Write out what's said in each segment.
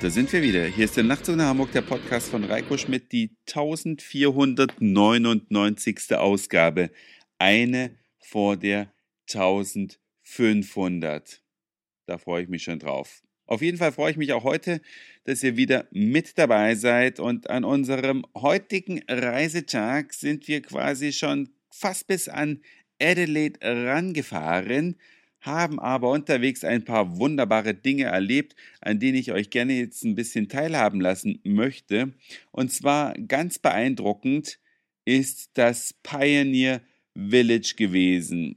Da sind wir wieder. Hier ist der Nachtzug nach Hamburg, der Podcast von Reiko Schmidt, die 1499. Ausgabe. Eine vor der 1500. Da freue ich mich schon drauf. Auf jeden Fall freue ich mich auch heute, dass ihr wieder mit dabei seid und an unserem heutigen Reisetag sind wir quasi schon fast bis an Adelaide rangefahren haben aber unterwegs ein paar wunderbare Dinge erlebt, an denen ich euch gerne jetzt ein bisschen teilhaben lassen möchte. Und zwar ganz beeindruckend ist das Pioneer Village gewesen.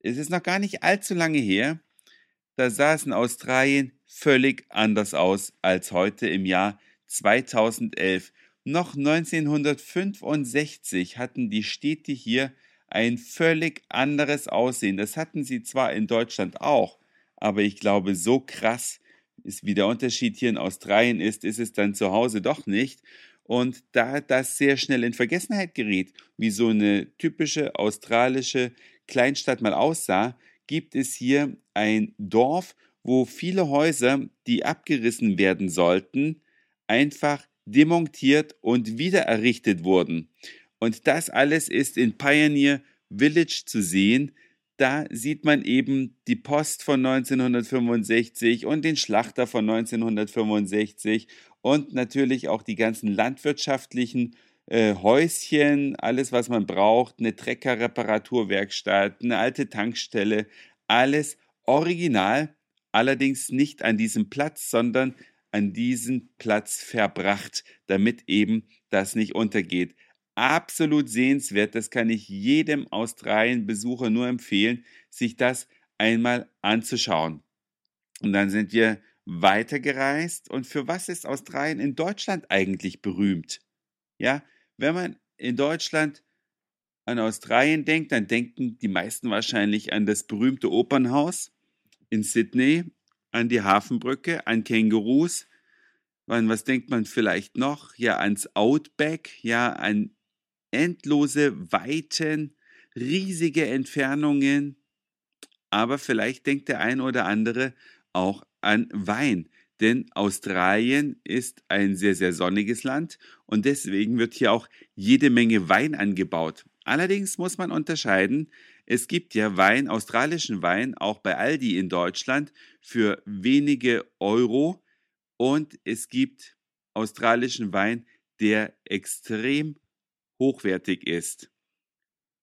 Es ist noch gar nicht allzu lange her. Da in Australien völlig anders aus als heute im Jahr 2011. Noch 1965 hatten die Städte hier ein völlig anderes Aussehen. Das hatten sie zwar in Deutschland auch, aber ich glaube, so krass ist, wie der Unterschied hier in Australien ist, ist es dann zu Hause doch nicht. Und da das sehr schnell in Vergessenheit geriet, wie so eine typische australische Kleinstadt mal aussah, gibt es hier ein Dorf, wo viele Häuser, die abgerissen werden sollten, einfach demontiert und wieder errichtet wurden. Und das alles ist in Pioneer Village zu sehen. Da sieht man eben die Post von 1965 und den Schlachter von 1965 und natürlich auch die ganzen landwirtschaftlichen äh, Häuschen, alles, was man braucht, eine Trecker-Reparaturwerkstatt, eine alte Tankstelle, alles original, allerdings nicht an diesem Platz, sondern an diesen Platz verbracht, damit eben das nicht untergeht absolut sehenswert. Das kann ich jedem Australien-Besucher nur empfehlen, sich das einmal anzuschauen. Und dann sind wir weitergereist. Und für was ist Australien in Deutschland eigentlich berühmt? Ja, wenn man in Deutschland an Australien denkt, dann denken die meisten wahrscheinlich an das berühmte Opernhaus in Sydney, an die Hafenbrücke, an Kängurus. was denkt man vielleicht noch? Ja, ans Outback, ja, an endlose Weiten, riesige Entfernungen. Aber vielleicht denkt der ein oder andere auch an Wein. Denn Australien ist ein sehr, sehr sonniges Land und deswegen wird hier auch jede Menge Wein angebaut. Allerdings muss man unterscheiden, es gibt ja Wein, australischen Wein, auch bei Aldi in Deutschland für wenige Euro und es gibt australischen Wein, der extrem hochwertig ist.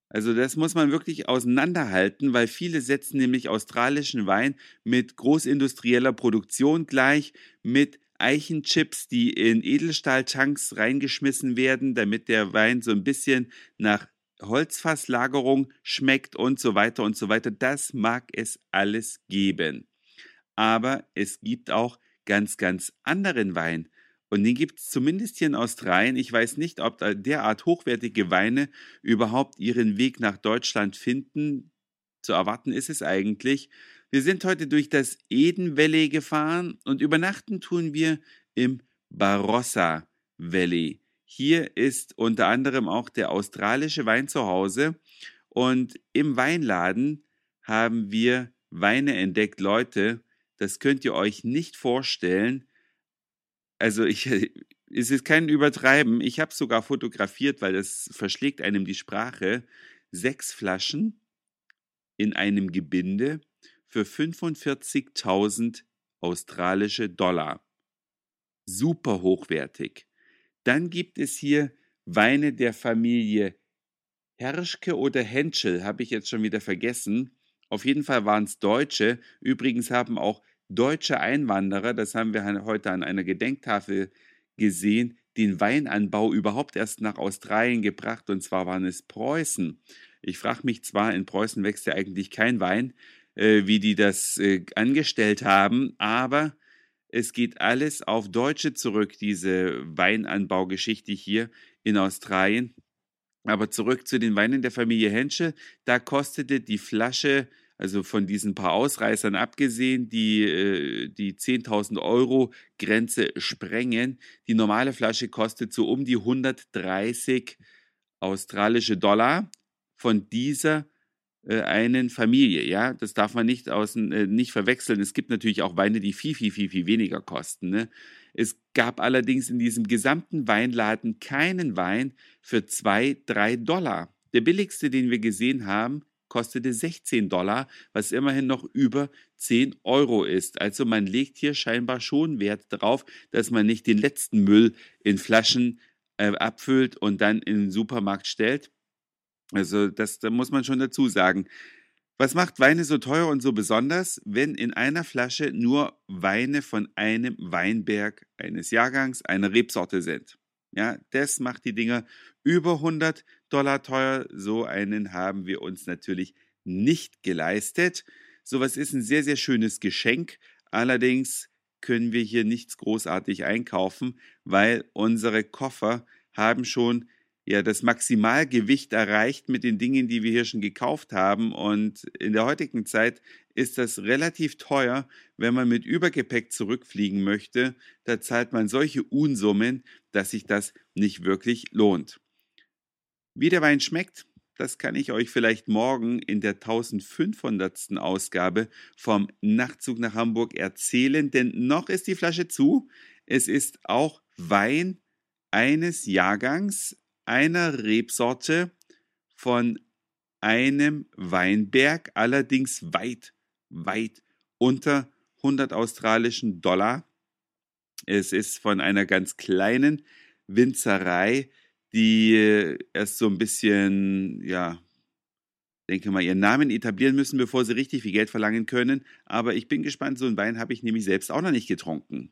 Also das muss man wirklich auseinanderhalten, weil viele setzen nämlich australischen Wein mit großindustrieller Produktion gleich, mit Eichenchips, die in Edelstahltanks reingeschmissen werden, damit der Wein so ein bisschen nach Holzfasslagerung schmeckt und so weiter und so weiter. Das mag es alles geben. Aber es gibt auch ganz, ganz anderen Wein. Und den gibt es zumindest hier in Australien. Ich weiß nicht, ob derart hochwertige Weine überhaupt ihren Weg nach Deutschland finden. Zu erwarten ist es eigentlich. Wir sind heute durch das Eden Valley gefahren und übernachten tun wir im Barossa Valley. Hier ist unter anderem auch der australische Wein zu Hause. Und im Weinladen haben wir Weine entdeckt, Leute. Das könnt ihr euch nicht vorstellen also ich, es ist kein Übertreiben. Ich habe sogar fotografiert, weil das verschlägt einem die Sprache. Sechs Flaschen in einem Gebinde für 45.000 australische Dollar. Super hochwertig. Dann gibt es hier Weine der Familie Herschke oder Henschel, habe ich jetzt schon wieder vergessen. Auf jeden Fall waren es Deutsche. Übrigens haben auch deutsche Einwanderer, das haben wir heute an einer Gedenktafel gesehen, den Weinanbau überhaupt erst nach Australien gebracht, und zwar waren es Preußen. Ich frage mich zwar, in Preußen wächst ja eigentlich kein Wein, äh, wie die das äh, angestellt haben, aber es geht alles auf Deutsche zurück, diese Weinanbaugeschichte hier in Australien. Aber zurück zu den Weinen der Familie Henschel, da kostete die Flasche also von diesen paar Ausreißern abgesehen, die äh, die 10.000 Euro Grenze sprengen. Die normale Flasche kostet so um die 130 australische Dollar von dieser äh, einen Familie. Ja, das darf man nicht außen äh, nicht verwechseln. Es gibt natürlich auch Weine, die viel viel viel viel weniger kosten. Ne? Es gab allerdings in diesem gesamten Weinladen keinen Wein für zwei, drei Dollar. Der billigste, den wir gesehen haben, kostete 16 Dollar, was immerhin noch über 10 Euro ist. Also man legt hier scheinbar schon Wert darauf, dass man nicht den letzten Müll in Flaschen äh, abfüllt und dann in den Supermarkt stellt. Also das da muss man schon dazu sagen. Was macht Weine so teuer und so besonders, wenn in einer Flasche nur Weine von einem Weinberg, eines Jahrgangs, einer Rebsorte sind? Ja, das macht die Dinger über 100 Dollar teuer. So einen haben wir uns natürlich nicht geleistet. Sowas ist ein sehr, sehr schönes Geschenk. Allerdings können wir hier nichts großartig einkaufen, weil unsere Koffer haben schon ja das Maximalgewicht erreicht mit den Dingen, die wir hier schon gekauft haben. Und in der heutigen Zeit ist das relativ teuer, wenn man mit Übergepäck zurückfliegen möchte. Da zahlt man solche Unsummen, dass sich das nicht wirklich lohnt. Wie der Wein schmeckt, das kann ich euch vielleicht morgen in der 1500. Ausgabe vom Nachtzug nach Hamburg erzählen, denn noch ist die Flasche zu. Es ist auch Wein eines Jahrgangs, einer Rebsorte von einem Weinberg, allerdings weit, weit unter 100 australischen Dollar. Es ist von einer ganz kleinen Winzerei, die erst so ein bisschen, ja, denke mal, ihren Namen etablieren müssen, bevor sie richtig viel Geld verlangen können. Aber ich bin gespannt, so einen Wein habe ich nämlich selbst auch noch nicht getrunken.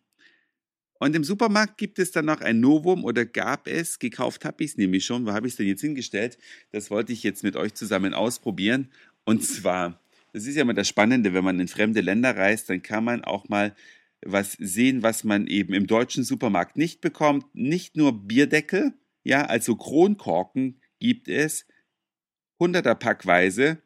Und im Supermarkt gibt es dann noch ein Novum oder gab es, gekauft habe ich es nämlich schon, wo habe ich es denn jetzt hingestellt? Das wollte ich jetzt mit euch zusammen ausprobieren. Und zwar, das ist ja immer das Spannende, wenn man in fremde Länder reist, dann kann man auch mal was sehen, was man eben im deutschen Supermarkt nicht bekommt. Nicht nur Bierdeckel, ja, also Kronkorken gibt es, hunderter Packweise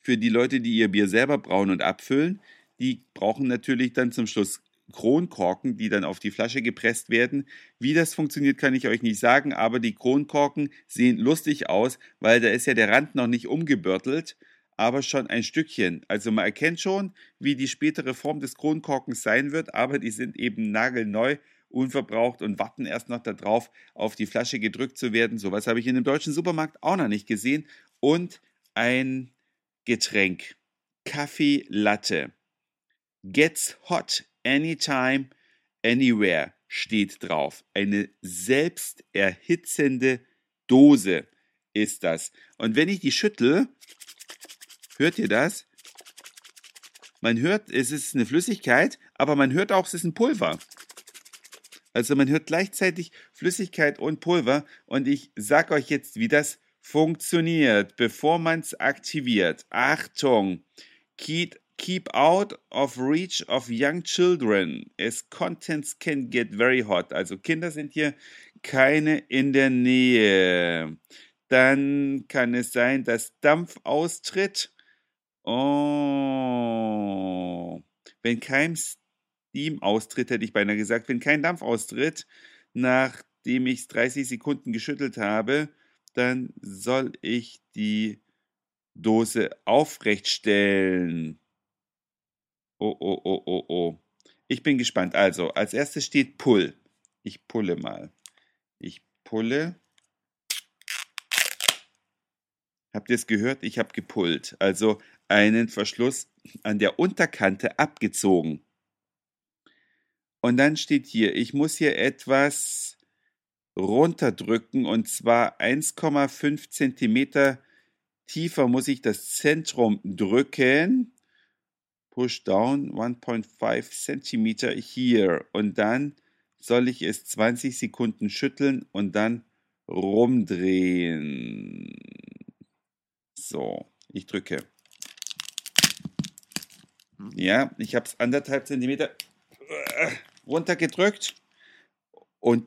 für die Leute, die ihr Bier selber brauen und abfüllen. Die brauchen natürlich dann zum Schluss Kronkorken, die dann auf die Flasche gepresst werden. Wie das funktioniert, kann ich euch nicht sagen, aber die Kronkorken sehen lustig aus, weil da ist ja der Rand noch nicht umgebürtelt, aber schon ein Stückchen. Also man erkennt schon, wie die spätere Form des Kronkorkens sein wird, aber die sind eben nagelneu, unverbraucht und warten erst noch darauf, auf die Flasche gedrückt zu werden. Sowas habe ich in dem deutschen Supermarkt auch noch nicht gesehen. Und ein Getränk. Kaffee Latte. Gets hot Anytime, Anywhere steht drauf. Eine selbsterhitzende Dose ist das. Und wenn ich die schüttel, hört ihr das? Man hört, es ist eine Flüssigkeit, aber man hört auch, es ist ein Pulver. Also man hört gleichzeitig Flüssigkeit und Pulver und ich sage euch jetzt, wie das funktioniert, bevor man es aktiviert. Achtung! Keep, keep out of reach of young children, as contents can get very hot. Also Kinder sind hier keine in der Nähe. Dann kann es sein, dass Dampf austritt. Oh. Wenn kein Steam austritt, hätte ich beinahe gesagt, wenn kein Dampf austritt, nachdem ich es 30 Sekunden geschüttelt habe, dann soll ich die Dose aufrecht stellen. Oh, oh, oh, oh, oh. Ich bin gespannt. Also, als erstes steht Pull. Ich pulle mal. Ich pulle. Habt ihr es gehört? Ich habe gepullt. Also einen Verschluss an der Unterkante abgezogen. Und dann steht hier, ich muss hier etwas runterdrücken und zwar 1,5 Zentimeter tiefer muss ich das Zentrum drücken push down 1.5 Zentimeter hier und dann soll ich es 20 Sekunden schütteln und dann rumdrehen. So, ich drücke. Ja, ich habe es anderthalb Zentimeter runtergedrückt und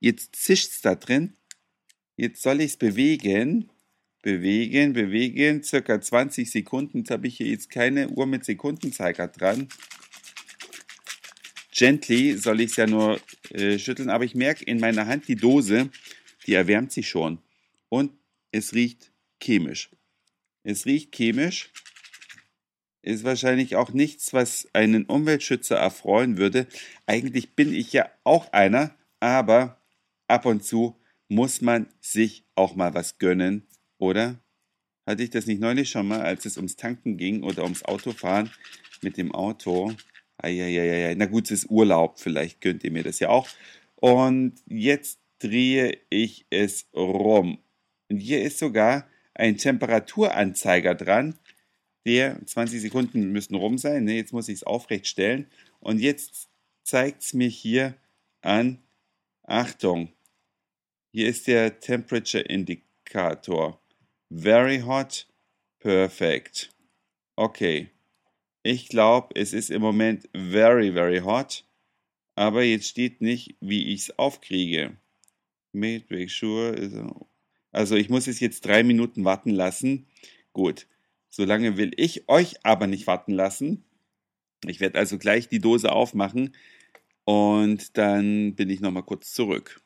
jetzt zischt es da drin. Jetzt soll ich es bewegen bewegen, bewegen, circa 20 Sekunden. Jetzt habe ich hier jetzt keine Uhr mit Sekundenzeiger dran. Gently soll ich es ja nur äh, schütteln, aber ich merke in meiner Hand die Dose, die erwärmt sich schon. Und es riecht chemisch. Es riecht chemisch. Ist wahrscheinlich auch nichts, was einen Umweltschützer erfreuen würde. Eigentlich bin ich ja auch einer, aber ab und zu muss man sich auch mal was gönnen, oder? Hatte ich das nicht neulich schon mal, als es ums Tanken ging oder ums Autofahren mit dem Auto? Eieieiei. Na gut, es ist Urlaub, vielleicht gönnt ihr mir das ja auch. Und jetzt drehe ich es rum. Und hier ist sogar ein Temperaturanzeiger dran. Der 20 Sekunden müssen rum sein. Ne? Jetzt muss ich es aufrecht stellen. Und jetzt zeigt es mir hier an. Achtung, hier ist der Temperature Indikator. Very hot, perfect. Okay. Ich glaube, es ist im Moment very, very hot. Aber jetzt steht nicht, wie ich es aufkriege. Make sure. Also ich muss es jetzt drei Minuten warten lassen. Gut. Solange will ich euch aber nicht warten lassen. Ich werde also gleich die Dose aufmachen und dann bin ich nochmal kurz zurück.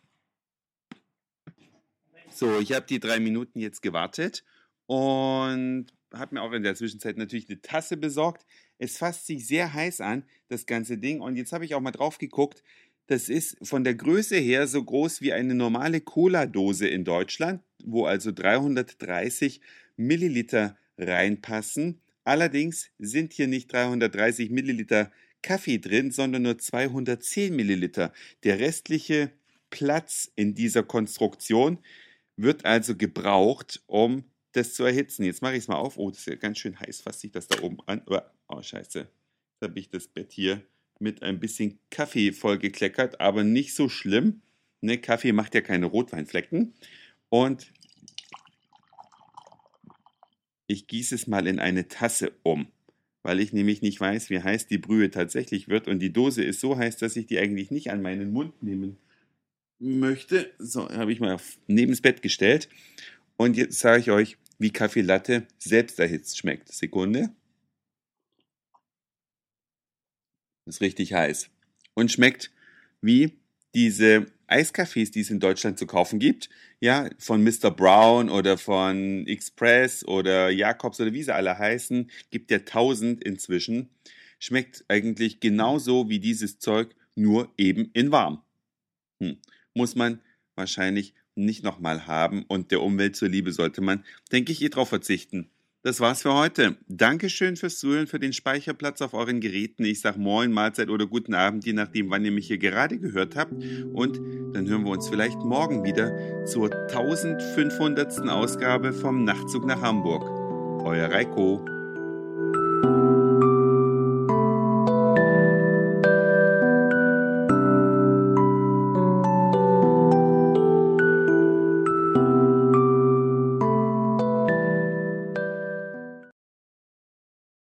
So, ich habe die drei Minuten jetzt gewartet und habe mir auch in der Zwischenzeit natürlich eine Tasse besorgt. Es fasst sich sehr heiß an, das ganze Ding. Und jetzt habe ich auch mal drauf geguckt. Das ist von der Größe her so groß wie eine normale Cola-Dose in Deutschland, wo also 330 Milliliter reinpassen. Allerdings sind hier nicht 330 Milliliter Kaffee drin, sondern nur 210 Milliliter. Der restliche Platz in dieser Konstruktion wird also gebraucht, um das zu erhitzen. Jetzt mache ich es mal auf. Oh, das ist ja ganz schön heiß. Fasst sich das da oben an. Oh, scheiße. Jetzt habe ich das Bett hier mit ein bisschen Kaffee vollgekleckert, aber nicht so schlimm. Ne, Kaffee macht ja keine Rotweinflecken. Und ich gieße es mal in eine Tasse um, weil ich nämlich nicht weiß, wie heiß die Brühe tatsächlich wird. Und die Dose ist so heiß, dass ich die eigentlich nicht an meinen Mund nehmen möchte. So, habe ich mal neben das Bett gestellt. Und jetzt sage ich euch, wie Kaffee Latte selbst erhitzt schmeckt. Sekunde. Ist richtig heiß. Und schmeckt wie diese Eiskaffees, die es in Deutschland zu kaufen gibt. Ja, von Mr. Brown oder von Express oder Jakobs oder wie sie alle heißen. Gibt ja tausend inzwischen. Schmeckt eigentlich genauso wie dieses Zeug, nur eben in warm. Hm muss man wahrscheinlich nicht nochmal haben und der Umwelt zuliebe sollte man, denke ich, eh drauf verzichten. Das war's für heute. Dankeschön fürs Zuhören, für den Speicherplatz auf euren Geräten. Ich sag Moin, Mahlzeit oder guten Abend, je nachdem, wann ihr mich hier gerade gehört habt. Und dann hören wir uns vielleicht morgen wieder zur 1500. Ausgabe vom Nachtzug nach Hamburg. Euer Reiko.